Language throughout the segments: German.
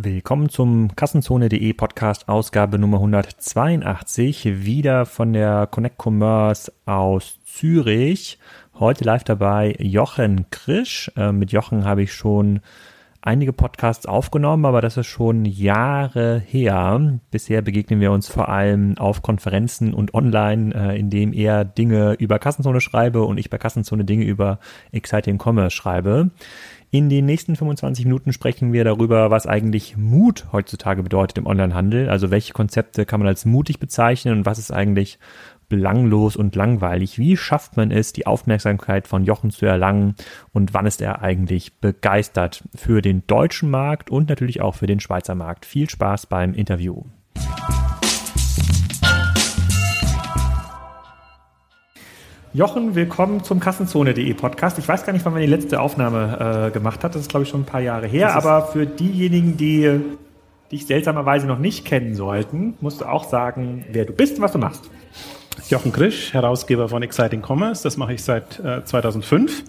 Willkommen zum Kassenzone.de Podcast Ausgabe Nummer 182, wieder von der Connect Commerce aus Zürich. Heute live dabei Jochen Krisch. Äh, mit Jochen habe ich schon einige Podcasts aufgenommen, aber das ist schon Jahre her. Bisher begegnen wir uns vor allem auf Konferenzen und online, äh, indem er Dinge über Kassenzone schreibe und ich bei Kassenzone Dinge über Exciting Commerce schreibe. In den nächsten 25 Minuten sprechen wir darüber, was eigentlich Mut heutzutage bedeutet im Onlinehandel. Also welche Konzepte kann man als mutig bezeichnen und was ist eigentlich belanglos und langweilig. Wie schafft man es, die Aufmerksamkeit von Jochen zu erlangen und wann ist er eigentlich begeistert für den deutschen Markt und natürlich auch für den Schweizer Markt? Viel Spaß beim Interview. Jochen, willkommen zum Kassenzone.de Podcast. Ich weiß gar nicht, wann man die letzte Aufnahme äh, gemacht hat. Das ist, glaube ich, schon ein paar Jahre her. Aber für diejenigen, die dich seltsamerweise noch nicht kennen sollten, musst du auch sagen, wer du bist und was du machst. Jochen Krisch, Herausgeber von Exciting Commerce. Das mache ich seit äh, 2005.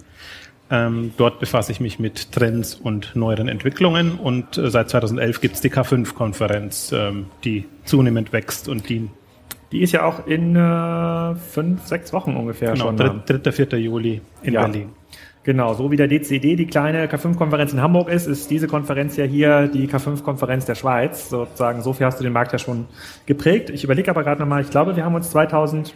Ähm, dort befasse ich mich mit Trends und neueren Entwicklungen und äh, seit 2011 gibt es die K5-Konferenz, ähm, die zunehmend wächst und die die ist ja auch in äh, fünf, sechs Wochen ungefähr genau, schon. 3. 4. Juli in ja. Berlin. Genau, so wie der DCD die kleine K5-Konferenz in Hamburg ist, ist diese Konferenz ja hier die K5-Konferenz der Schweiz. Sozusagen, so viel hast du den Markt ja schon geprägt. Ich überlege aber gerade nochmal, ich glaube, wir haben uns 2012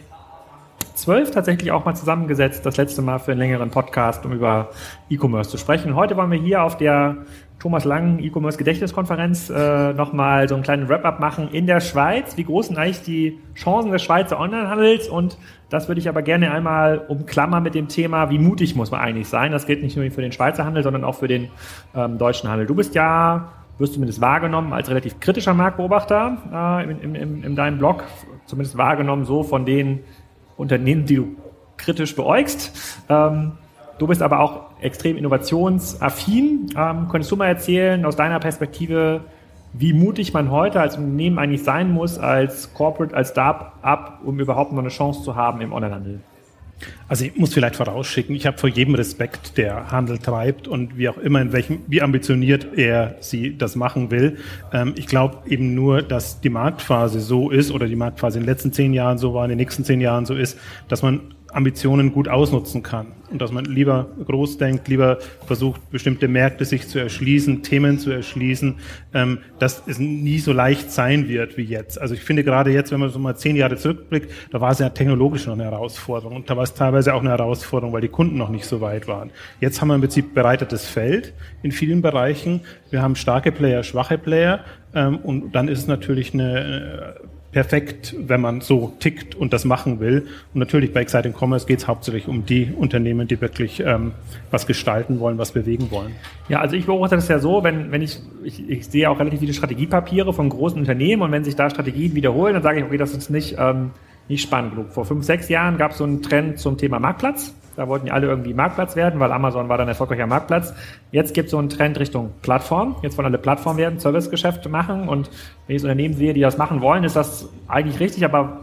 tatsächlich auch mal zusammengesetzt, das letzte Mal für einen längeren Podcast, um über E-Commerce zu sprechen. Heute wollen wir hier auf der Thomas Lang E-Commerce Gedächtniskonferenz äh, nochmal so einen kleinen Wrap-up machen in der Schweiz. Wie groß sind eigentlich die Chancen des Schweizer Onlinehandels? Und das würde ich aber gerne einmal umklammern mit dem Thema, wie mutig muss man eigentlich sein? Das gilt nicht nur für den Schweizer Handel, sondern auch für den ähm, deutschen Handel. Du bist ja, wirst zumindest wahrgenommen als relativ kritischer Marktbeobachter äh, in, in, in deinem Blog, zumindest wahrgenommen so von den Unternehmen, die du kritisch beäugst. Ähm, Du bist aber auch extrem innovationsaffin. Ähm, könntest du mal erzählen, aus deiner Perspektive, wie mutig man heute als Unternehmen eigentlich sein muss, als Corporate, als Start-up, um überhaupt noch eine Chance zu haben im Onlinehandel? Also ich muss vielleicht vorausschicken, ich habe vor jedem Respekt, der Handel treibt und wie auch immer, in welchem, wie ambitioniert er sie das machen will. Ähm, ich glaube eben nur, dass die Marktphase so ist oder die Marktphase in den letzten zehn Jahren so war, in den nächsten zehn Jahren so ist, dass man Ambitionen gut ausnutzen kann und dass man lieber groß denkt, lieber versucht, bestimmte Märkte sich zu erschließen, Themen zu erschließen, ähm, dass es nie so leicht sein wird wie jetzt. Also ich finde gerade jetzt, wenn man so mal zehn Jahre zurückblickt, da war es ja technologisch noch eine Herausforderung und da war es teilweise auch eine Herausforderung, weil die Kunden noch nicht so weit waren. Jetzt haben wir im Prinzip bereitetes Feld in vielen Bereichen. Wir haben starke Player, schwache Player ähm, und dann ist es natürlich eine perfekt, wenn man so tickt und das machen will. Und natürlich bei Exciting Commerce geht es hauptsächlich um die Unternehmen, die wirklich ähm, was gestalten wollen, was bewegen wollen. Ja, also ich beobachte das ja so, wenn, wenn ich, ich, ich sehe auch relativ viele Strategiepapiere von großen Unternehmen und wenn sich da Strategien wiederholen, dann sage ich, okay, das ist nicht, ähm, nicht spannend genug. Vor fünf, sechs Jahren gab es so einen Trend zum Thema Marktplatz. Da wollten die alle irgendwie Marktplatz werden, weil Amazon war dann erfolgreicher Marktplatz. Jetzt gibt es so einen Trend Richtung Plattform. Jetzt wollen alle Plattform werden, Servicegeschäfte machen. Und wenn ich so Unternehmen sehe, die das machen wollen, ist das eigentlich richtig. Aber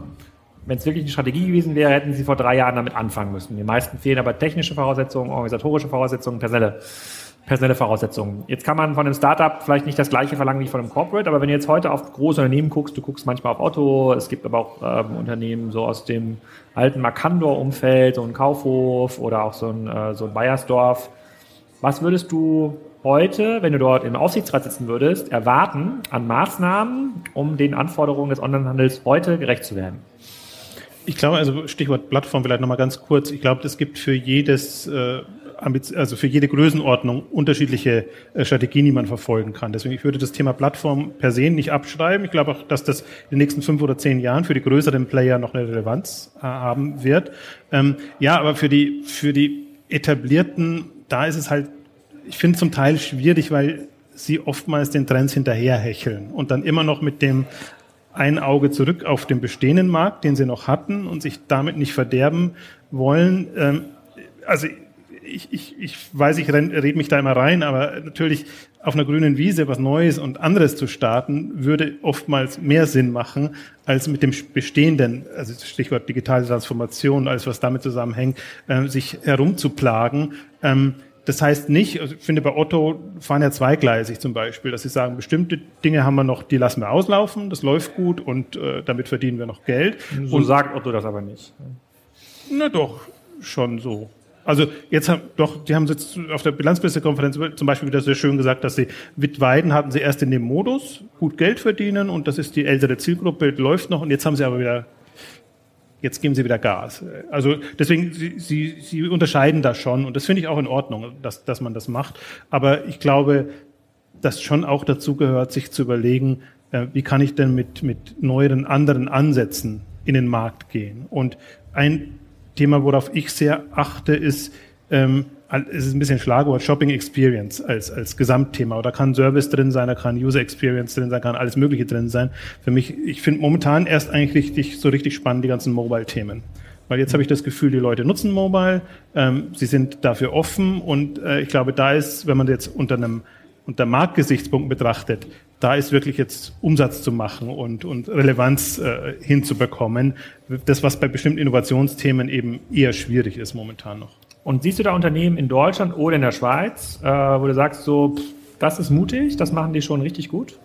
wenn es wirklich eine Strategie gewesen wäre, hätten sie vor drei Jahren damit anfangen müssen. Die meisten fehlen aber technische Voraussetzungen, organisatorische Voraussetzungen, personelle personelle Voraussetzungen. Jetzt kann man von einem Startup vielleicht nicht das gleiche verlangen wie von einem Corporate, aber wenn du jetzt heute auf große Unternehmen guckst, du guckst manchmal auf Otto, es gibt aber auch ähm, Unternehmen so aus dem alten Markandor-Umfeld, so ein Kaufhof oder auch so ein, äh, so ein Bayersdorf. Was würdest du heute, wenn du dort im Aufsichtsrat sitzen würdest, erwarten an Maßnahmen, um den Anforderungen des Onlinehandels heute gerecht zu werden? Ich glaube, also Stichwort Plattform vielleicht nochmal ganz kurz. Ich glaube, es gibt für jedes äh, also für jede Größenordnung unterschiedliche äh, Strategien, die man verfolgen kann. Deswegen, ich würde das Thema Plattform per se nicht abschreiben. Ich glaube auch, dass das in den nächsten fünf oder zehn Jahren für die größeren Player noch eine Relevanz äh, haben wird. Ähm, ja, aber für die, für die etablierten, da ist es halt, ich finde zum Teil schwierig, weil sie oftmals den Trends hinterherhecheln und dann immer noch mit dem ein Auge zurück auf den bestehenden Markt, den sie noch hatten und sich damit nicht verderben wollen. Ähm, also ich, ich, ich weiß, ich rede mich da immer rein, aber natürlich auf einer grünen Wiese was Neues und anderes zu starten, würde oftmals mehr Sinn machen, als mit dem Bestehenden, also Stichwort digitale Transformation, alles was damit zusammenhängt, äh, sich herumzuplagen. Ähm, das heißt nicht, also ich finde bei Otto fahren ja zweigleisig zum Beispiel, dass sie sagen, bestimmte Dinge haben wir noch, die lassen wir auslaufen, das läuft gut und äh, damit verdienen wir noch Geld. So und sagt Otto das aber nicht. Na doch, schon so. Also jetzt haben doch, die haben jetzt auf der Bilanzpressekonferenz zum Beispiel wieder sehr schön gesagt, dass sie mit Weiden hatten sie erst in dem Modus gut Geld verdienen und das ist die ältere Zielgruppe, läuft noch und jetzt haben sie aber wieder jetzt geben sie wieder Gas. Also deswegen, sie, sie, sie unterscheiden das schon und das finde ich auch in Ordnung, dass, dass man das macht. Aber ich glaube, dass schon auch dazu gehört, sich zu überlegen, äh, wie kann ich denn mit, mit neueren, anderen Ansätzen in den Markt gehen. Und ein Thema, worauf ich sehr achte, ist, ähm, es ist ein bisschen Schlagwort, Shopping Experience als, als Gesamtthema. Oder kann Service drin sein, da kann User Experience drin sein, kann alles Mögliche drin sein. Für mich, ich finde momentan erst eigentlich richtig, so richtig spannend die ganzen Mobile-Themen. Weil jetzt habe ich das Gefühl, die Leute nutzen Mobile, ähm, sie sind dafür offen und äh, ich glaube, da ist, wenn man jetzt unter einem unter Marktgesichtspunkten betrachtet, da ist wirklich jetzt Umsatz zu machen und, und Relevanz äh, hinzubekommen. Das, was bei bestimmten Innovationsthemen eben eher schwierig ist momentan noch. Und siehst du da Unternehmen in Deutschland oder in der Schweiz, äh, wo du sagst, so, das ist mutig, das machen die schon richtig gut,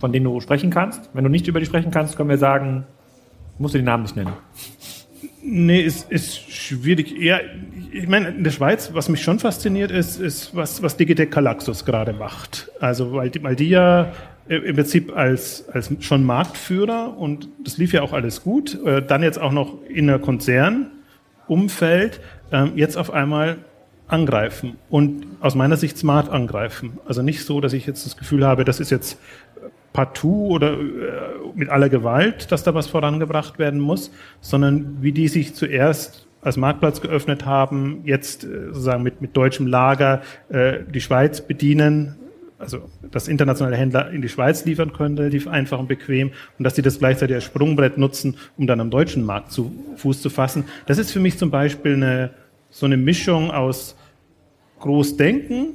von denen du sprechen kannst? Wenn du nicht über die sprechen kannst, können wir sagen, musst du die Namen nicht nennen. Nee, ist, ist schwierig. Ja, ich meine, in der Schweiz, was mich schon fasziniert, ist, ist was, was Digitec Calaxus gerade macht. Also, weil die, weil die ja im Prinzip als, als schon Marktführer und das lief ja auch alles gut, äh, dann jetzt auch noch in einer Konzernumfeld ähm, jetzt auf einmal angreifen und aus meiner Sicht smart angreifen. Also nicht so, dass ich jetzt das Gefühl habe, das ist jetzt partout oder äh, mit aller Gewalt, dass da was vorangebracht werden muss, sondern wie die sich zuerst als Marktplatz geöffnet haben, jetzt äh, sozusagen mit, mit deutschem Lager äh, die Schweiz bedienen, also dass internationale Händler in die Schweiz liefern können, relativ einfach und bequem, und dass sie das gleichzeitig als Sprungbrett nutzen, um dann am deutschen Markt zu Fuß zu fassen. Das ist für mich zum Beispiel eine so eine Mischung aus Großdenken,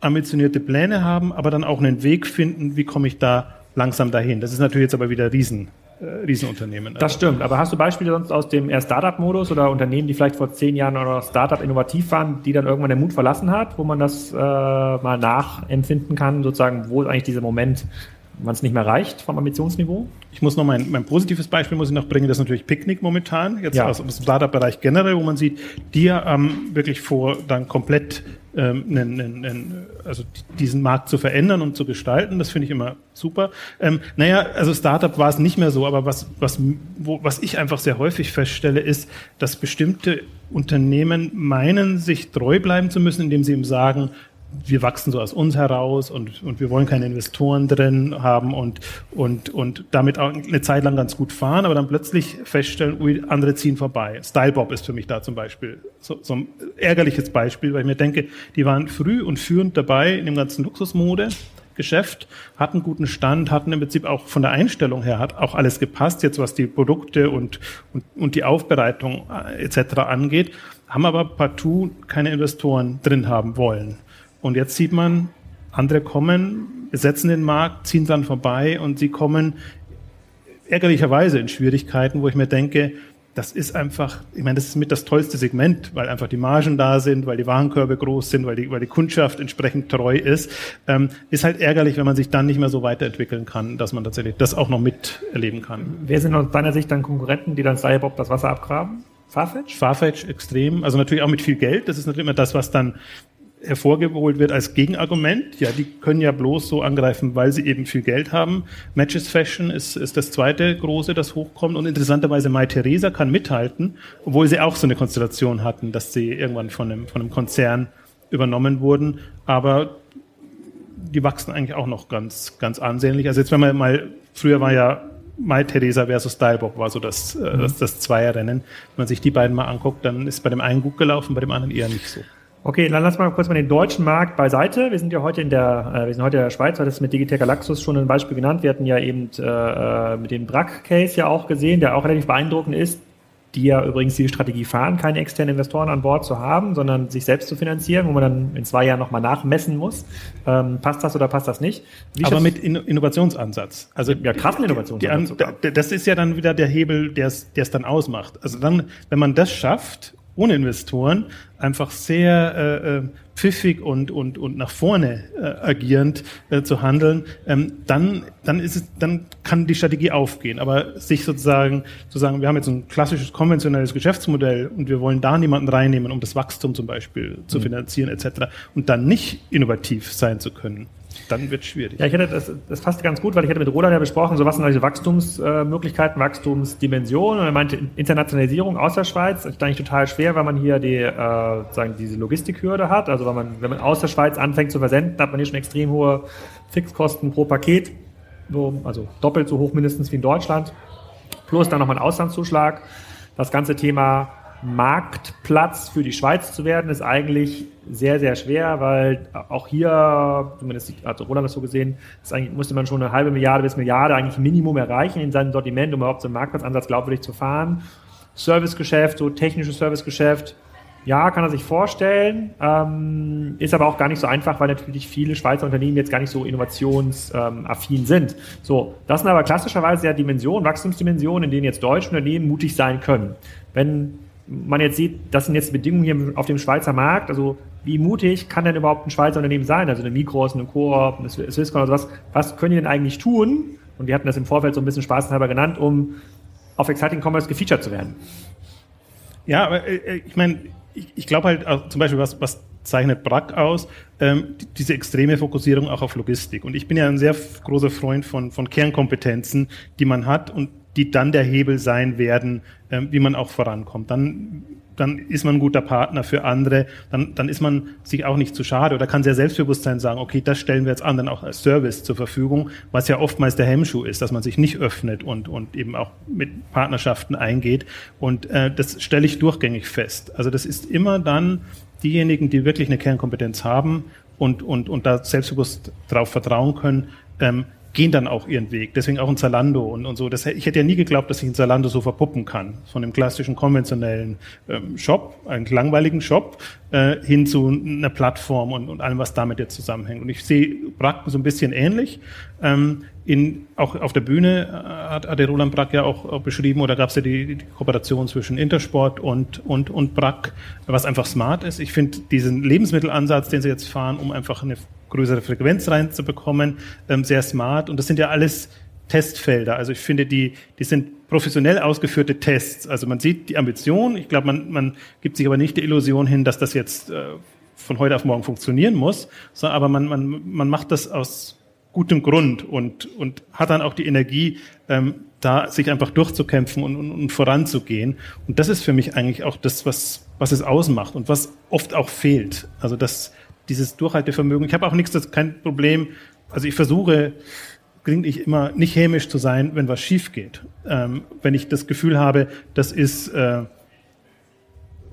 ambitionierte Pläne haben, aber dann auch einen Weg finden, wie komme ich da langsam dahin. Das ist natürlich jetzt aber wieder Riesen, äh, Riesenunternehmen. Das stimmt, aber hast du Beispiele sonst aus dem eher Startup-Modus oder Unternehmen, die vielleicht vor zehn Jahren oder Startup innovativ waren, die dann irgendwann den Mut verlassen hat, wo man das äh, mal nachempfinden kann, sozusagen, wo ist eigentlich dieser Moment, wann es nicht mehr reicht vom Ambitionsniveau? Ich muss noch mein, mein positives Beispiel muss ich noch bringen, das ist natürlich Picknick momentan, jetzt ja. aus, aus dem Startup-Bereich generell, wo man sieht, die haben ähm, wirklich vor, dann komplett ähm, einen, einen, also diesen Markt zu verändern und zu gestalten. Das finde ich immer super. Ähm, naja, also Startup war es nicht mehr so, aber was, was, wo, was ich einfach sehr häufig feststelle, ist, dass bestimmte Unternehmen meinen, sich treu bleiben zu müssen, indem sie ihm sagen, wir wachsen so aus uns heraus und, und wir wollen keine Investoren drin haben und, und, und damit auch eine Zeit lang ganz gut fahren, aber dann plötzlich feststellen, ui, andere ziehen vorbei. Stylebob ist für mich da zum Beispiel so, so ein ärgerliches Beispiel, weil ich mir denke, die waren früh und führend dabei in dem ganzen Luxusmode. Geschäft, hatten guten Stand, hatten im Prinzip auch von der Einstellung her hat auch alles gepasst, jetzt was die Produkte und, und, und die Aufbereitung äh, etc. angeht, haben aber partout keine Investoren drin haben wollen. Und jetzt sieht man, andere kommen, besetzen den Markt, ziehen dann vorbei und sie kommen ärgerlicherweise in Schwierigkeiten, wo ich mir denke, das ist einfach, ich meine, das ist mit das tollste Segment, weil einfach die Margen da sind, weil die Warenkörbe groß sind, weil die, weil die Kundschaft entsprechend treu ist. Ähm, ist halt ärgerlich, wenn man sich dann nicht mehr so weiterentwickeln kann, dass man tatsächlich das auch noch miterleben kann. Wer sind aus deiner Sicht dann Konkurrenten, die dann Cybob das Wasser abgraben? Farfetch? Farfetch extrem, also natürlich auch mit viel Geld. Das ist natürlich immer das, was dann hervorgeholt wird als Gegenargument. Ja, die können ja bloß so angreifen, weil sie eben viel Geld haben. Matches Fashion ist, ist das zweite große, das hochkommt. Und interessanterweise Mai Theresa kann mithalten, obwohl sie auch so eine Konstellation hatten, dass sie irgendwann von einem, von einem Konzern übernommen wurden. Aber die wachsen eigentlich auch noch ganz, ganz ansehnlich. Also jetzt, wenn man mal, früher war ja Mai Theresa versus Stylebob war so das, äh, mhm. das, das Zweierrennen. Wenn man sich die beiden mal anguckt, dann ist bei dem einen gut gelaufen, bei dem anderen eher nicht so. Okay, dann lass mal kurz mal den deutschen Markt beiseite. Wir sind ja heute in der, äh, wir sind heute in der Schweiz, du hattest mit Digitec Galaxus schon ein Beispiel genannt. Wir hatten ja eben äh, äh mit dem Brack-Case ja auch gesehen, der auch relativ beeindruckend ist, die ja übrigens die Strategie fahren, keine externen Investoren an Bord zu haben, sondern sich selbst zu finanzieren, wo man dann in zwei Jahren nochmal nachmessen muss. Ähm, passt das oder passt das nicht? Wie Aber mit In Innovationsansatz. Also ja, krassen Innovationsansatz. Die, das ist ja dann wieder der Hebel, der es dann ausmacht. Also dann, wenn man das schafft ohne Investoren einfach sehr äh, äh, pfiffig und, und, und nach vorne äh, agierend äh, zu handeln, ähm, dann, dann, ist es, dann kann die Strategie aufgehen. Aber sich sozusagen zu sagen, wir haben jetzt ein klassisches konventionelles Geschäftsmodell und wir wollen da niemanden reinnehmen, um das Wachstum zum Beispiel zu mhm. finanzieren etc. und dann nicht innovativ sein zu können dann wird es schwierig. Ja, ich hätte das, das passt ganz gut, weil ich hätte mit Roland ja besprochen, so was sind diese Wachstumsmöglichkeiten, Wachstumsdimensionen und er meinte Internationalisierung aus der Schweiz ist eigentlich total schwer, weil man hier die, äh, sagen, diese Logistikhürde hat. Also wenn man, wenn man aus der Schweiz anfängt zu versenden, hat man hier schon extrem hohe Fixkosten pro Paket, so, also doppelt so hoch mindestens wie in Deutschland. Plus dann nochmal ein Auslandszuschlag. Das ganze Thema Marktplatz für die Schweiz zu werden, ist eigentlich sehr, sehr schwer, weil auch hier, zumindest hat Roland das so gesehen, ist eigentlich, musste man schon eine halbe Milliarde bis Milliarde eigentlich Minimum erreichen in seinem Sortiment, um überhaupt so einen Marktplatzansatz glaubwürdig zu fahren. Servicegeschäft, so technisches Servicegeschäft, ja, kann er sich vorstellen, ähm, ist aber auch gar nicht so einfach, weil natürlich viele Schweizer Unternehmen jetzt gar nicht so innovationsaffin sind. So, das sind aber klassischerweise ja Dimensionen, Wachstumsdimensionen, in denen jetzt deutsche Unternehmen mutig sein können. Wenn man jetzt sieht, das sind jetzt Bedingungen hier auf dem Schweizer Markt, also wie mutig kann denn überhaupt ein Schweizer Unternehmen sein? Also eine Migros, eine Coop, eine Swisscom oder sowas. Was können die denn eigentlich tun? Und wir hatten das im Vorfeld so ein bisschen spaßhalber genannt, um auf Exciting Commerce gefeatured zu werden. Ja, aber äh, äh ich meine, ich, glaube halt zum Beispiel, was, was zeichnet Brack aus, ähm, diese extreme Fokussierung auch auf Logistik. Und ich bin ja ein sehr großer Freund von, von Kernkompetenzen, die man hat und die dann der Hebel sein werden, äh, wie man auch vorankommt. Dann, dann ist man ein guter Partner für andere, dann, dann ist man sich auch nicht zu schade oder kann sehr selbstbewusst sein sagen, okay, das stellen wir jetzt anderen auch als Service zur Verfügung, was ja oftmals der Hemmschuh ist, dass man sich nicht öffnet und, und eben auch mit Partnerschaften eingeht. Und äh, das stelle ich durchgängig fest. Also das ist immer dann diejenigen, die wirklich eine Kernkompetenz haben und, und, und da selbstbewusst darauf vertrauen können, ähm, gehen dann auch ihren Weg. Deswegen auch ein Zalando und, und so. Das, ich hätte ja nie geglaubt, dass ich ein Zalando so verpuppen kann. Von dem klassischen konventionellen ähm, Shop, einen langweiligen Shop, äh, hin zu einer Plattform und, und allem, was damit jetzt zusammenhängt. Und ich sehe Brack so ein bisschen ähnlich. Ähm, in, auch auf der Bühne äh, hat, hat der Roland Brack ja auch, auch beschrieben, oder gab es ja die, die, Kooperation zwischen Intersport und, und, und Brack, was einfach smart ist. Ich finde diesen Lebensmittelansatz, den sie jetzt fahren, um einfach eine größere Frequenz reinzubekommen, ähm, sehr smart. Und das sind ja alles Testfelder. Also ich finde, die, die sind professionell ausgeführte Tests. Also man sieht die Ambition. Ich glaube, man, man gibt sich aber nicht die Illusion hin, dass das jetzt äh, von heute auf morgen funktionieren muss, so, aber man, man, man macht das aus gutem Grund und, und hat dann auch die Energie, ähm, da sich einfach durchzukämpfen und, und, und voranzugehen. Und das ist für mich eigentlich auch das, was, was es ausmacht und was oft auch fehlt. Also das, dieses Durchhaltevermögen. Ich habe auch nichts, das kein Problem. Also ich versuche ich immer nicht hämisch zu sein, wenn was schief geht. Ähm, wenn ich das Gefühl habe, das ist äh,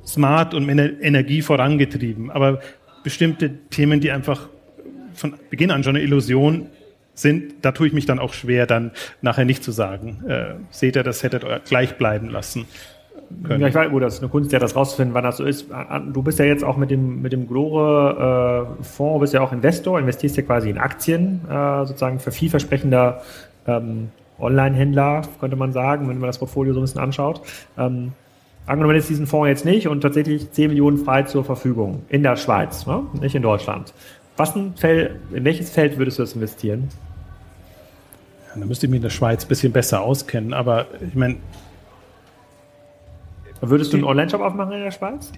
smart und mit Energie vorangetrieben. Aber bestimmte Themen, die einfach von Beginn an schon eine Illusion sind, da tue ich mich dann auch schwer, dann nachher nicht zu sagen, äh, seht ihr, das hättet ihr gleich bleiben lassen. Können. Ja, ich weiß, gut, das ist eine Kunst, ja, das rauszufinden, wann das so ist. Du bist ja jetzt auch mit dem, mit dem Glore-Fonds, äh, bist ja auch Investor, investierst ja quasi in Aktien, äh, sozusagen für vielversprechender ähm, Online-Händler, könnte man sagen, wenn man das Portfolio so ein bisschen anschaut. Ähm, angenommen jetzt diesen Fonds jetzt nicht und tatsächlich 10 Millionen frei zur Verfügung in der Schweiz, ne? nicht in Deutschland. Was ein Feld, in welches Feld würdest du das investieren? Ja, da müsste ich mich in der Schweiz ein bisschen besser auskennen, aber ich meine, Würdest du einen Online-Shop aufmachen in der Schweiz?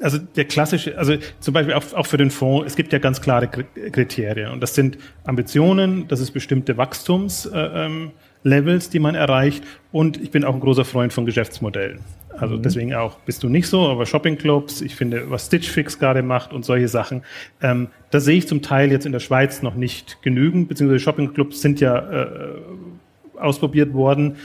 Also der klassische, also zum Beispiel auch, auch für den Fonds, es gibt ja ganz klare Kriterien und das sind Ambitionen, das ist bestimmte Wachstumslevels, äh, die man erreicht und ich bin auch ein großer Freund von Geschäftsmodellen. Also mhm. deswegen auch bist du nicht so, aber Shoppingclubs, ich finde, was Stitch Fix gerade macht und solche Sachen, ähm, da sehe ich zum Teil jetzt in der Schweiz noch nicht genügend, beziehungsweise Shoppingclubs sind ja äh, ausprobiert worden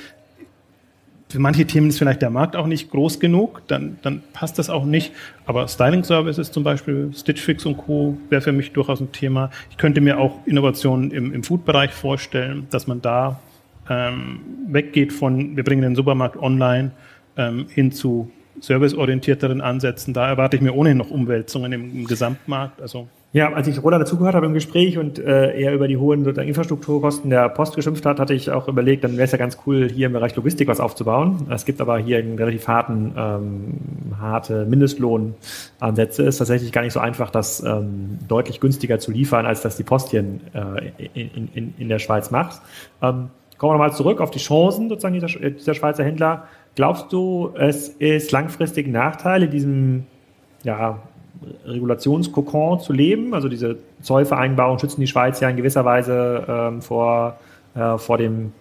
für manche Themen ist vielleicht der Markt auch nicht groß genug, dann, dann passt das auch nicht. Aber Styling Services zum Beispiel, Stitch Fix und Co. wäre für mich durchaus ein Thema. Ich könnte mir auch Innovationen im, im Food-Bereich vorstellen, dass man da ähm, weggeht von, wir bringen den Supermarkt online ähm, hin zu serviceorientierteren Ansätzen. Da erwarte ich mir ohnehin noch Umwälzungen im, im Gesamtmarkt. Also ja, als ich Roland dazugehört habe im Gespräch und äh, er über die hohen Infrastrukturkosten der Post geschimpft hat, hatte ich auch überlegt, dann wäre es ja ganz cool, hier im Bereich Logistik was aufzubauen. Es gibt aber hier einen relativ harten, ähm, harte Mindestlohnansätze. Es ist tatsächlich gar nicht so einfach, das ähm, deutlich günstiger zu liefern, als das die Post hier in, äh, in, in, in der Schweiz macht. Ähm, kommen wir nochmal zurück auf die Chancen sozusagen dieser, dieser Schweizer Händler. Glaubst du, es ist langfristig Nachteil in diesem ja, Regulationskokon zu leben. Also diese Zollvereinbarungen schützen die Schweiz ja in gewisser Weise ähm, vor, äh, vor dem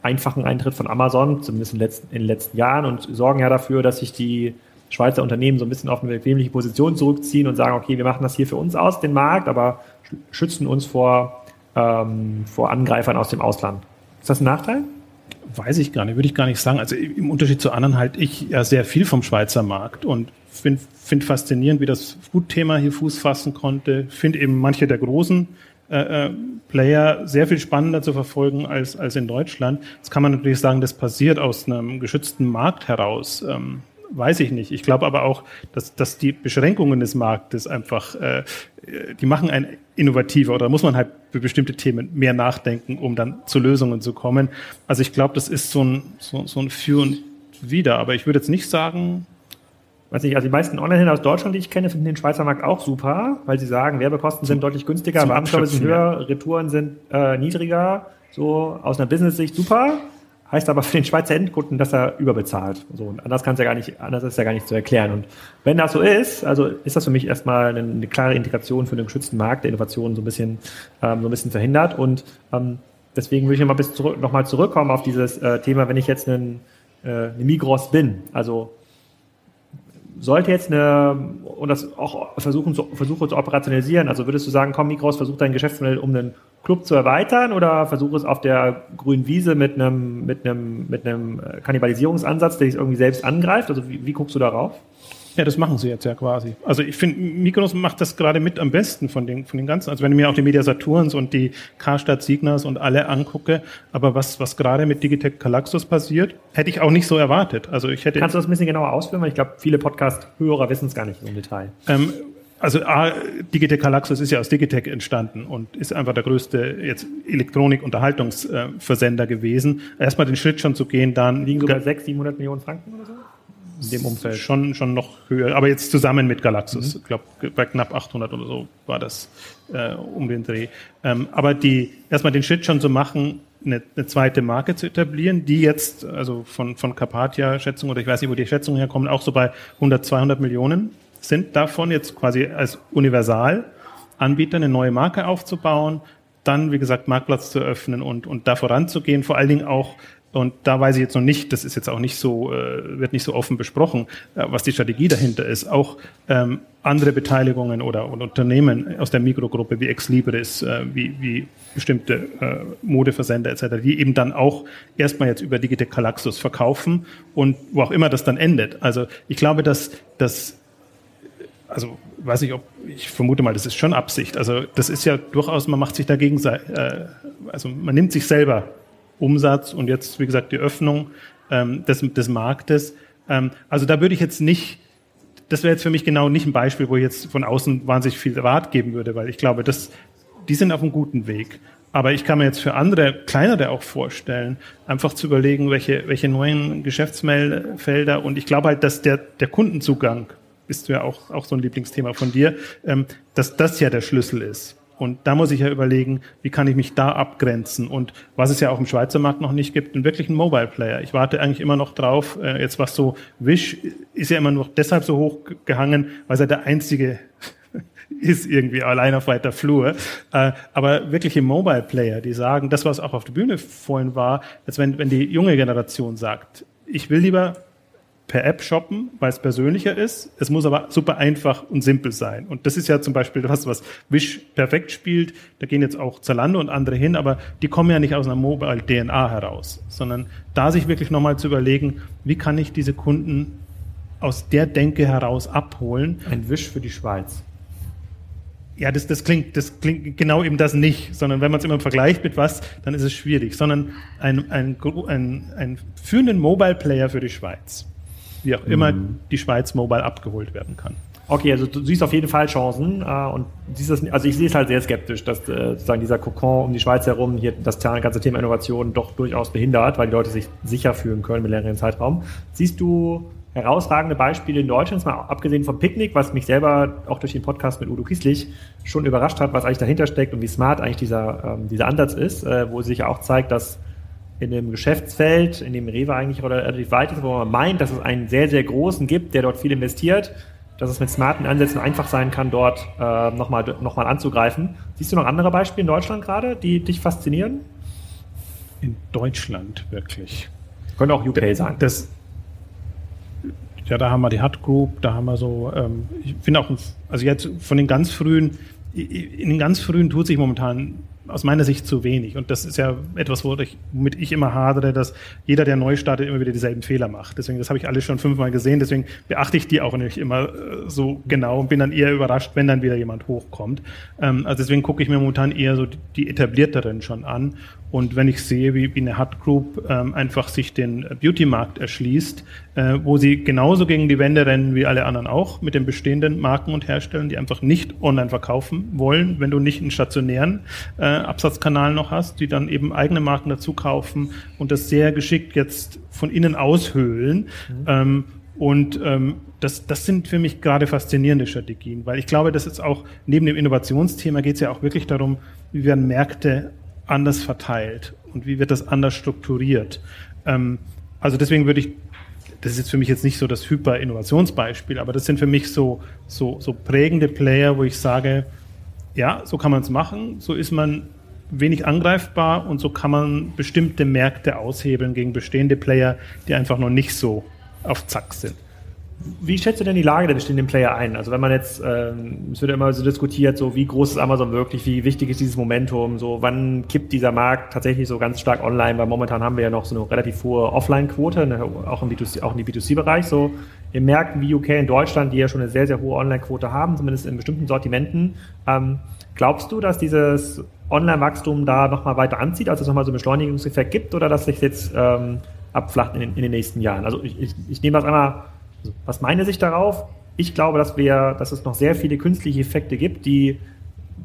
einfachen Eintritt von Amazon, zumindest in den, letzten, in den letzten Jahren, und sorgen ja dafür, dass sich die Schweizer Unternehmen so ein bisschen auf eine bequemliche Position zurückziehen und sagen, okay, wir machen das hier für uns aus, den Markt, aber schützen uns vor, ähm, vor Angreifern aus dem Ausland. Ist das ein Nachteil? Weiß ich gar nicht, würde ich gar nicht sagen. Also im Unterschied zu anderen halte ich ja sehr viel vom Schweizer Markt und finde find faszinierend, wie das Food-Thema hier Fuß fassen konnte. Finde eben manche der großen äh, äh, Player sehr viel spannender zu verfolgen als, als in Deutschland. Jetzt kann man natürlich sagen, das passiert aus einem geschützten Markt heraus. Ähm, weiß ich nicht. Ich glaube aber auch, dass, dass die Beschränkungen des Marktes einfach, äh, die machen einen innovativer oder muss man halt für bestimmte Themen mehr nachdenken, um dann zu Lösungen zu kommen. Also ich glaube, das ist so ein, so, so ein Für und Wider. Aber ich würde jetzt nicht sagen, weiß nicht, also die meisten Online-Händler aus Deutschland, die ich kenne, finden den Schweizer Markt auch super, weil sie sagen, Werbekosten sind deutlich günstiger, Warenstoffe sind höher, Retouren sind äh, niedriger, so aus einer Business-Sicht super. Heißt aber für den Schweizer Endkunden, dass er überbezahlt. So, und anders kann es ja gar nicht, anders ist ja gar nicht zu erklären. Und wenn das so ist, also ist das für mich erstmal eine, eine klare Integration für den geschützten Markt, der Innovation so ein bisschen, ähm, so ein bisschen verhindert. Und ähm, deswegen würde ich nochmal zurück, noch zurückkommen auf dieses äh, Thema, wenn ich jetzt ein, äh, eine Migros bin. Also sollte jetzt eine, und das auch versuchen zu, versuche zu operationalisieren, also würdest du sagen, komm, Migros, versuch dein Geschäftsmodell um einen Club zu erweitern oder versuche es auf der grünen Wiese mit einem, mit einem, mit einem Kannibalisierungsansatz, der dich irgendwie selbst angreift? Also wie, wie guckst du darauf? Ja, das machen sie jetzt ja quasi. Also ich finde, Mikros macht das gerade mit am besten von den, von den ganzen. Also wenn ich mir auch die Media Saturns und die Karstadt Signas und alle angucke, aber was, was gerade mit Digitec Galaxus passiert, hätte ich auch nicht so erwartet. Also ich hätte. Kannst du das ein bisschen genauer ausführen? Weil ich glaube, viele Podcast-Hörer wissen es gar nicht im Detail. Ähm, also A, Digitec Galaxus ist ja aus Digitec entstanden und ist einfach der größte jetzt Elektronik-Unterhaltungsversender gewesen. Erstmal den Schritt schon zu gehen, dann liegen sogar 600, 700 Millionen Franken oder so? In dem Umfeld. Schon, schon noch höher, aber jetzt zusammen mit Galaxus. Mhm. Ich glaube, bei knapp 800 oder so war das äh, um den Dreh. Ähm, aber die, erstmal den Schritt schon zu machen, eine, eine zweite Marke zu etablieren, die jetzt, also von, von Carpathia-Schätzung oder ich weiß nicht, wo die Schätzungen herkommen, auch so bei 100, 200 Millionen sind davon jetzt quasi als Universalanbieter eine neue Marke aufzubauen, dann, wie gesagt, Marktplatz zu öffnen und, und da voranzugehen, vor allen Dingen auch und da weiß ich jetzt noch nicht, das ist jetzt auch nicht so, äh, wird nicht so offen besprochen, äh, was die Strategie dahinter ist. Auch ähm, andere Beteiligungen oder, oder Unternehmen aus der Mikrogruppe wie Exlibris, äh, wie, wie bestimmte äh, Modeversender etc., die eben dann auch erstmal jetzt über Digitec Galaxus verkaufen und wo auch immer das dann endet. Also ich glaube, dass das also weiß ich, ob ich vermute mal, das ist schon Absicht. Also das ist ja durchaus, man macht sich dagegen, äh, also man nimmt sich selber Umsatz und jetzt, wie gesagt, die Öffnung ähm, des, des Marktes. Ähm, also da würde ich jetzt nicht, das wäre jetzt für mich genau nicht ein Beispiel, wo ich jetzt von außen wahnsinnig viel Rat geben würde, weil ich glaube, das, die sind auf einem guten Weg. Aber ich kann mir jetzt für andere, kleinere auch vorstellen, einfach zu überlegen, welche, welche neuen Geschäftsfelder und ich glaube halt, dass der, der Kundenzugang, bist du ja auch, auch so ein Lieblingsthema von dir, ähm, dass das ja der Schlüssel ist. Und da muss ich ja überlegen, wie kann ich mich da abgrenzen? Und was es ja auch im Schweizer Markt noch nicht gibt, einen wirklichen Mobile Player. Ich warte eigentlich immer noch drauf. Äh, jetzt was so Wish ist ja immer nur deshalb so hoch gehangen, weil er der einzige ist irgendwie allein auf weiter Flur. Äh, aber wirkliche Mobile Player, die sagen, das was auch auf der Bühne vorhin war, als wenn, wenn die junge Generation sagt, ich will lieber per App shoppen, weil es persönlicher ist. Es muss aber super einfach und simpel sein. Und das ist ja zum Beispiel das, was Wish perfekt spielt. Da gehen jetzt auch Zalando und andere hin, aber die kommen ja nicht aus einer Mobile-DNA heraus, sondern da sich wirklich nochmal zu überlegen, wie kann ich diese Kunden aus der Denke heraus abholen. Ein Wish für die Schweiz. Ja, das, das, klingt, das klingt genau eben das nicht, sondern wenn man es immer vergleicht mit was, dann ist es schwierig, sondern ein, ein, ein, ein führenden Mobile Player für die Schweiz wie auch immer mhm. die Schweiz mobile abgeholt werden kann. Okay, also du siehst auf jeden Fall Chancen äh, und siehst das, also ich sehe es halt sehr skeptisch, dass äh, sozusagen dieser Kokon um die Schweiz herum hier das ganze Thema Innovation doch durchaus behindert, weil die Leute sich sicher fühlen können mit längeren Zeitraum. Siehst du herausragende Beispiele in Deutschland, mal abgesehen vom Picknick, was mich selber auch durch den Podcast mit Udo Kieslich schon überrascht hat, was eigentlich dahinter steckt und wie smart eigentlich dieser, ähm, dieser Ansatz ist, äh, wo sich auch zeigt, dass in dem Geschäftsfeld, in dem Rewe eigentlich relativ weit ist, wo man meint, dass es einen sehr, sehr großen gibt, der dort viel investiert, dass es mit smarten Ansätzen einfach sein kann, dort äh, nochmal noch mal anzugreifen. Siehst du noch andere Beispiele in Deutschland gerade, die dich faszinieren? In Deutschland wirklich. Könnte auch UK sein. Das, ja, da haben wir die Hut Group, da haben wir so, ähm, ich finde auch, also jetzt von den ganz frühen, in den ganz frühen tut sich momentan aus meiner Sicht zu wenig. Und das ist ja etwas, womit ich immer hadere, dass jeder, der neu startet, immer wieder dieselben Fehler macht. Deswegen, das habe ich alles schon fünfmal gesehen. Deswegen beachte ich die auch nicht immer äh, so genau und bin dann eher überrascht, wenn dann wieder jemand hochkommt. Ähm, also deswegen gucke ich mir momentan eher so die etablierteren schon an und wenn ich sehe, wie, wie eine Hut Group ähm, einfach sich den Beauty-Markt erschließt, äh, wo sie genauso gegen die Wände rennen wie alle anderen auch, mit den bestehenden Marken und Herstellern, die einfach nicht online verkaufen wollen, wenn du nicht einen stationären äh, Absatzkanal noch hast, die dann eben eigene Marken dazu kaufen und das sehr geschickt jetzt von innen aushöhlen. Mhm. Ähm, und ähm, das, das sind für mich gerade faszinierende Strategien, weil ich glaube, das ist auch neben dem Innovationsthema geht es ja auch wirklich darum, wie werden Märkte anders verteilt und wie wird das anders strukturiert. Ähm, also deswegen würde ich, das ist jetzt für mich jetzt nicht so das Hyper-Innovationsbeispiel, aber das sind für mich so, so, so prägende Player, wo ich sage, ja, so kann man es machen, so ist man wenig angreifbar und so kann man bestimmte Märkte aushebeln gegen bestehende Player, die einfach noch nicht so auf Zack sind. Wie schätzt du denn die Lage der bestehenden Player ein? Also wenn man jetzt, ähm, es wird immer so diskutiert, so wie groß ist Amazon wirklich, wie wichtig ist dieses Momentum, so wann kippt dieser Markt tatsächlich so ganz stark online, weil momentan haben wir ja noch so eine relativ hohe Offline-Quote, ne, auch im B2C, auch im B2C-Bereich, so in Märkten wie UK in Deutschland, die ja schon eine sehr, sehr hohe Online-Quote haben, zumindest in bestimmten Sortimenten. Ähm, glaubst du, dass dieses Online-Wachstum da nochmal weiter anzieht, als es nochmal so einen Beschleunigungseffekt gibt oder dass sich jetzt ähm, abflacht in den, in den nächsten Jahren? Also ich, ich, ich nehme das einmal also, was meine Sicht darauf? Ich glaube, dass wir, dass es noch sehr viele künstliche Effekte gibt, die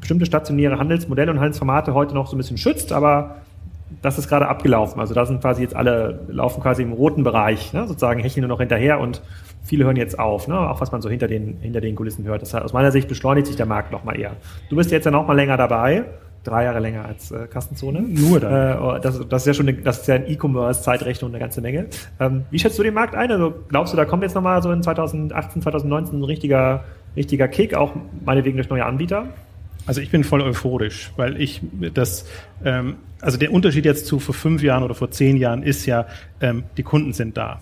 bestimmte stationäre Handelsmodelle und Handelsformate heute noch so ein bisschen schützt, aber das ist gerade abgelaufen. Also da sind quasi jetzt alle, laufen quasi im roten Bereich, ne? sozusagen hecheln nur noch hinterher und viele hören jetzt auf, ne? auch was man so hinter den, hinter den Kulissen hört. Das heißt, aus meiner Sicht beschleunigt sich der Markt noch mal eher. Du bist jetzt ja noch mal länger dabei drei Jahre länger als äh, Kassenzone. Nur dann. Äh, oh, das, das, ist ja schon eine, das ist ja ein E-Commerce-Zeitrechnung eine ganze Menge. Ähm, wie schätzt du den Markt ein? Also glaubst du, da kommt jetzt nochmal so in 2018, 2019 ein richtiger, richtiger Kick, auch meinetwegen durch neue Anbieter? Also ich bin voll euphorisch, weil ich das, ähm, also der Unterschied jetzt zu vor fünf Jahren oder vor zehn Jahren ist ja, ähm, die Kunden sind da.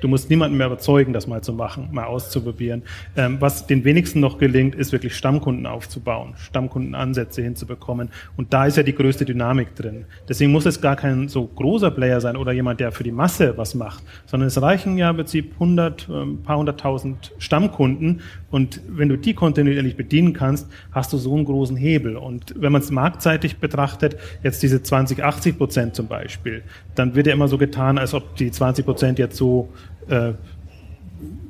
Du musst niemanden mehr überzeugen, das mal zu machen, mal auszuprobieren. Ähm, was den wenigsten noch gelingt, ist wirklich Stammkunden aufzubauen, Stammkundenansätze hinzubekommen. Und da ist ja die größte Dynamik drin. Deswegen muss es gar kein so großer Player sein oder jemand, der für die Masse was macht, sondern es reichen ja im Prinzip 100, ein ähm, paar hunderttausend Stammkunden. Und wenn du die kontinuierlich bedienen kannst, hast du so einen großen Hebel. Und wenn man es marktseitig betrachtet, jetzt diese 20, 80 Prozent zum Beispiel, dann wird ja immer so getan, als ob die 20 Prozent jetzt so äh,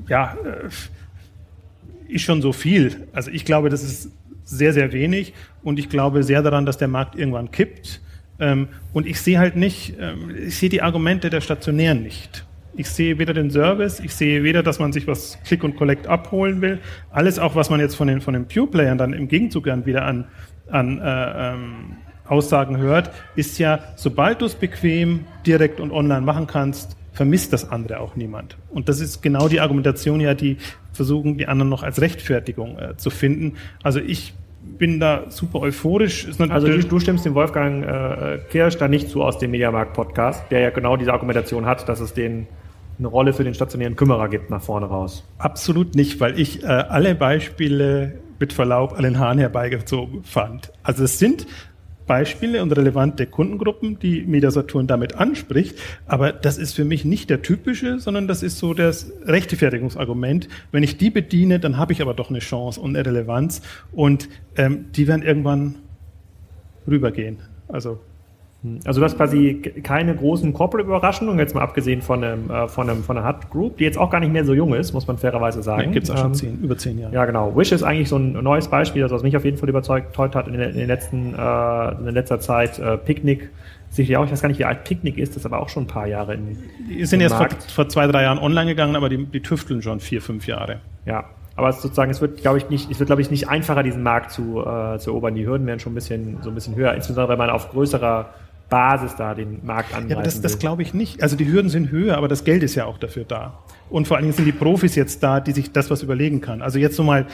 ja, äh, ist schon so viel. Also ich glaube, das ist sehr, sehr wenig und ich glaube sehr daran, dass der Markt irgendwann kippt. Ähm, und ich sehe halt nicht, ähm, ich sehe die Argumente der Stationären nicht. Ich sehe weder den Service, ich sehe weder, dass man sich was Click und Collect abholen will. Alles auch, was man jetzt von den, von den Pure-Playern dann im Gegenzug dann wieder an, an äh, ähm, Aussagen hört, ist ja, sobald du es bequem, direkt und online machen kannst, vermisst das andere auch niemand. Und das ist genau die Argumentation ja, die versuchen, die anderen noch als Rechtfertigung äh, zu finden. Also ich bin da super euphorisch. also du, du, stimmst dem Wolfgang äh, Kirsch da nicht zu aus dem Mediamarkt-Podcast, der ja genau diese Argumentation hat, dass es den eine Rolle für den stationären Kümmerer gibt nach vorne raus. Absolut nicht, weil ich äh, alle Beispiele mit Verlaub an den Haaren herbeigezogen fand. Also es sind Beispiele und relevante Kundengruppen, die Mediasaturn damit anspricht. Aber das ist für mich nicht der typische, sondern das ist so das Rechtfertigungsargument. Wenn ich die bediene, dann habe ich aber doch eine Chance und eine Relevanz und ähm, die werden irgendwann rübergehen. Also Also du hast quasi keine großen Corporate-Überraschungen, jetzt mal abgesehen von einem, äh, von einem von einer Hut Group, die jetzt auch gar nicht mehr so jung ist, muss man fairerweise sagen. Nee, Gibt es auch schon ähm, zehn, über zehn Jahre. Ja, genau. Wish ist eigentlich so ein neues Beispiel, das was mich auf jeden Fall überzeugt hat in, den, in den letzten, äh, in letzter Zeit. Äh, Picnic sicherlich auch, ich weiß gar nicht, wie alt Picknick ist, das ist aber auch schon ein paar Jahre in Die sind jetzt vor, vor, zwei, drei Jahren online gegangen, aber die, die tüfteln schon vier, fünf Jahre. Ja, aber es sozusagen, es wird, glaube ich, nicht, es wird, glaube ich, nicht einfacher, diesen Markt zu, äh, zu erobern. Die Hürden werden schon ein bisschen, so ein bisschen höher, insbesondere wenn man auf größerer Basis da den Markt angreifen Ja, aber das, das glaube ich nicht. Also die Hürden sind höher, aber das Geld ist ja auch dafür da. Und vor allen Dingen sind die Profis jetzt da, die sich das was überlegen kann. Also jetzt so mal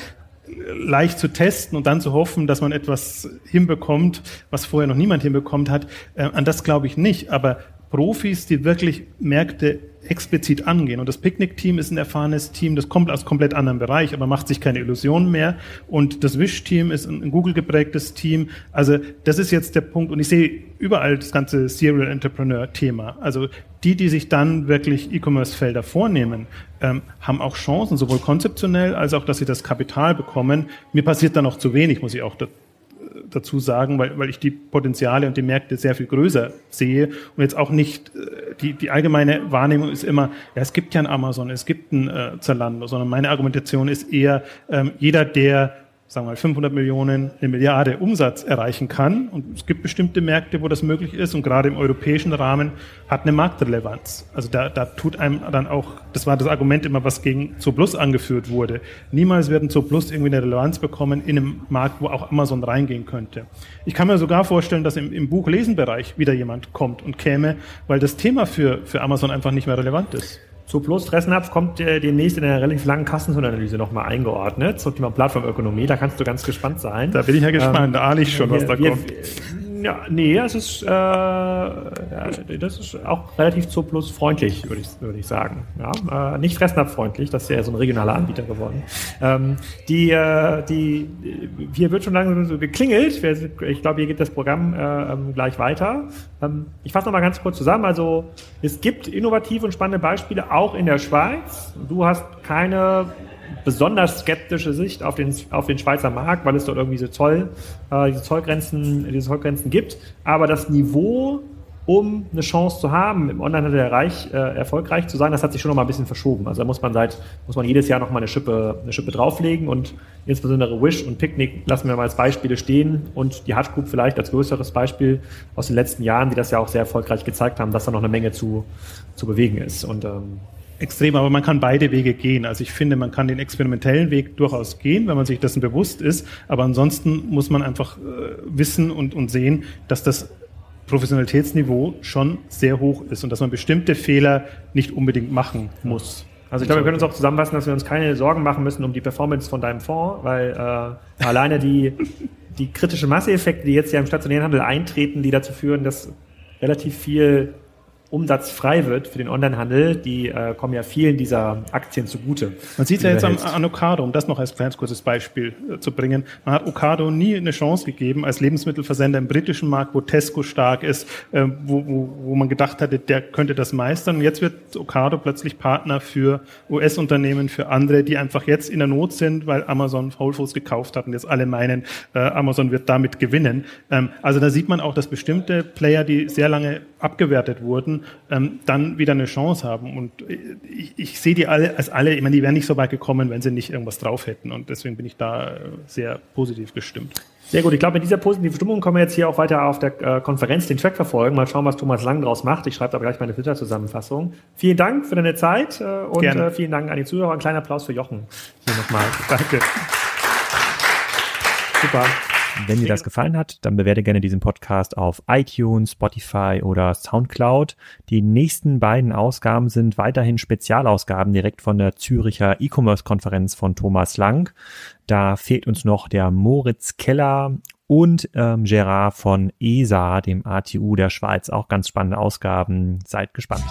leicht zu testen und dann zu hoffen, dass man etwas hinbekommt, was vorher noch niemand hinbekommt hat, äh, an das glaube ich nicht. Aber Profis, die wirklich Märkte explizit angehen. Und das Picknick-Team ist ein erfahrenes Team, das kommt aus komplett anderem Bereich, aber macht sich keine Illusionen mehr. Und das Wish-Team ist ein Google geprägtes Team. Also das ist jetzt der Punkt. Und ich sehe überall das ganze Serial Entrepreneur-Thema. Also die, die sich dann wirklich E-Commerce-Felder vornehmen, ähm, haben auch Chancen, sowohl konzeptionell als auch, dass sie das Kapital bekommen. Mir passiert da noch zu wenig, muss ich auch dazu sagen, weil, weil ich die Potenziale und die Märkte sehr viel größer sehe und jetzt auch nicht, äh, die, die allgemeine Wahrnehmung ist immer, ja, es gibt ja ein Amazon, es gibt ein äh, Zalando, sondern meine Argumentation ist eher, ähm, jeder, der sagen wir mal 500 Millionen, eine Milliarde Umsatz erreichen kann. Und es gibt bestimmte Märkte, wo das möglich ist. Und gerade im europäischen Rahmen hat eine Marktrelevanz. Also da, da tut einem dann auch, das war das Argument immer, was gegen Zooplus angeführt wurde. Niemals werden Zooplus irgendwie eine Relevanz bekommen in einem Markt, wo auch Amazon reingehen könnte. Ich kann mir sogar vorstellen, dass im, im Buch-Lesen-Bereich wieder jemand kommt und käme, weil das Thema für, für Amazon einfach nicht mehr relevant ist. Zu Plus Fressnapf kommt äh, demnächst in einer relativ langen Kassenanalyse nochmal eingeordnet zum Thema Plattformökonomie. Da kannst du ganz gespannt sein. Da bin ich ja gespannt. Ähm, da ahne ich schon, was da wir, kommt. Ja, nee, es ist, äh, das ist auch relativ zu plus freundlich, würde ich, würde ich sagen. Ja, äh, nicht fressnapf-freundlich, das ist ja so ein regionaler Anbieter geworden. Ähm, die, äh, die, hier wird schon langsam so geklingelt. Ich glaube, hier geht das Programm äh, ähm, gleich weiter. Ähm, ich fasse nochmal ganz kurz zusammen. Also, es gibt innovative und spannende Beispiele auch in der Schweiz. Du hast keine besonders skeptische Sicht auf den, auf den Schweizer Markt, weil es dort irgendwie diese Zoll, äh, diese Zollgrenzen, diese Zollgrenzen gibt. Aber das Niveau, um eine Chance zu haben, im Onlinehandel erreich, äh, erfolgreich zu sein, das hat sich schon noch mal ein bisschen verschoben. Also da muss man seit, muss man jedes Jahr noch mal eine Schippe, eine Schippe drauflegen und insbesondere Wish und Picnic lassen wir mal als Beispiele stehen und die Hut Group vielleicht als größeres Beispiel aus den letzten Jahren, die das ja auch sehr erfolgreich gezeigt haben, dass da noch eine Menge zu, zu bewegen ist. Und ähm, extrem, aber man kann beide Wege gehen. Also ich finde, man kann den experimentellen Weg durchaus gehen, wenn man sich dessen bewusst ist. Aber ansonsten muss man einfach äh, wissen und, und sehen, dass das Professionalitätsniveau schon sehr hoch ist und dass man bestimmte Fehler nicht unbedingt machen muss. Also ich glaube, wir können uns auch zusammenfassen, dass wir uns keine Sorgen machen müssen um die Performance von deinem Fonds, weil äh, alleine die, die kritische Masseeffekte, die jetzt ja im stationären Handel eintreten, die dazu führen, dass relativ viel Umsatz frei wird für den Onlinehandel, die äh, kommen ja vielen dieser Aktien zugute. Man sieht ja jetzt am, an Okado, um das noch als kleines kurzes Beispiel äh, zu bringen. Man hat Okado nie eine Chance gegeben als Lebensmittelversender im britischen Markt, wo Tesco stark ist, äh, wo, wo, wo man gedacht hatte, der könnte das meistern. Und jetzt wird Okado plötzlich Partner für US-Unternehmen, für andere, die einfach jetzt in der Not sind, weil Amazon Whole Foods gekauft hat und jetzt alle meinen, äh, Amazon wird damit gewinnen. Ähm, also da sieht man auch, dass bestimmte Player, die sehr lange abgewertet wurden, ähm, dann wieder eine Chance haben. Und ich, ich sehe die alle als alle, ich meine, die wären nicht so weit gekommen, wenn sie nicht irgendwas drauf hätten. Und deswegen bin ich da äh, sehr positiv gestimmt. Sehr gut. Ich glaube, mit dieser positiven Stimmung können wir jetzt hier auch weiter auf der äh, Konferenz den Track verfolgen. Mal schauen, was Thomas Lang draus macht. Ich schreibe da gleich meine Twitter-Zusammenfassung. Vielen Dank für deine Zeit äh, und äh, vielen Dank an die Zuhörer. Ein kleiner Applaus für Jochen. Hier nochmal. Danke. Super. Wenn dir das gefallen hat, dann bewerte gerne diesen Podcast auf iTunes, Spotify oder Soundcloud. Die nächsten beiden Ausgaben sind weiterhin Spezialausgaben direkt von der Züricher E-Commerce-Konferenz von Thomas Lang. Da fehlt uns noch der Moritz Keller und ähm, Gerard von ESA, dem ATU der Schweiz. Auch ganz spannende Ausgaben. Seid gespannt.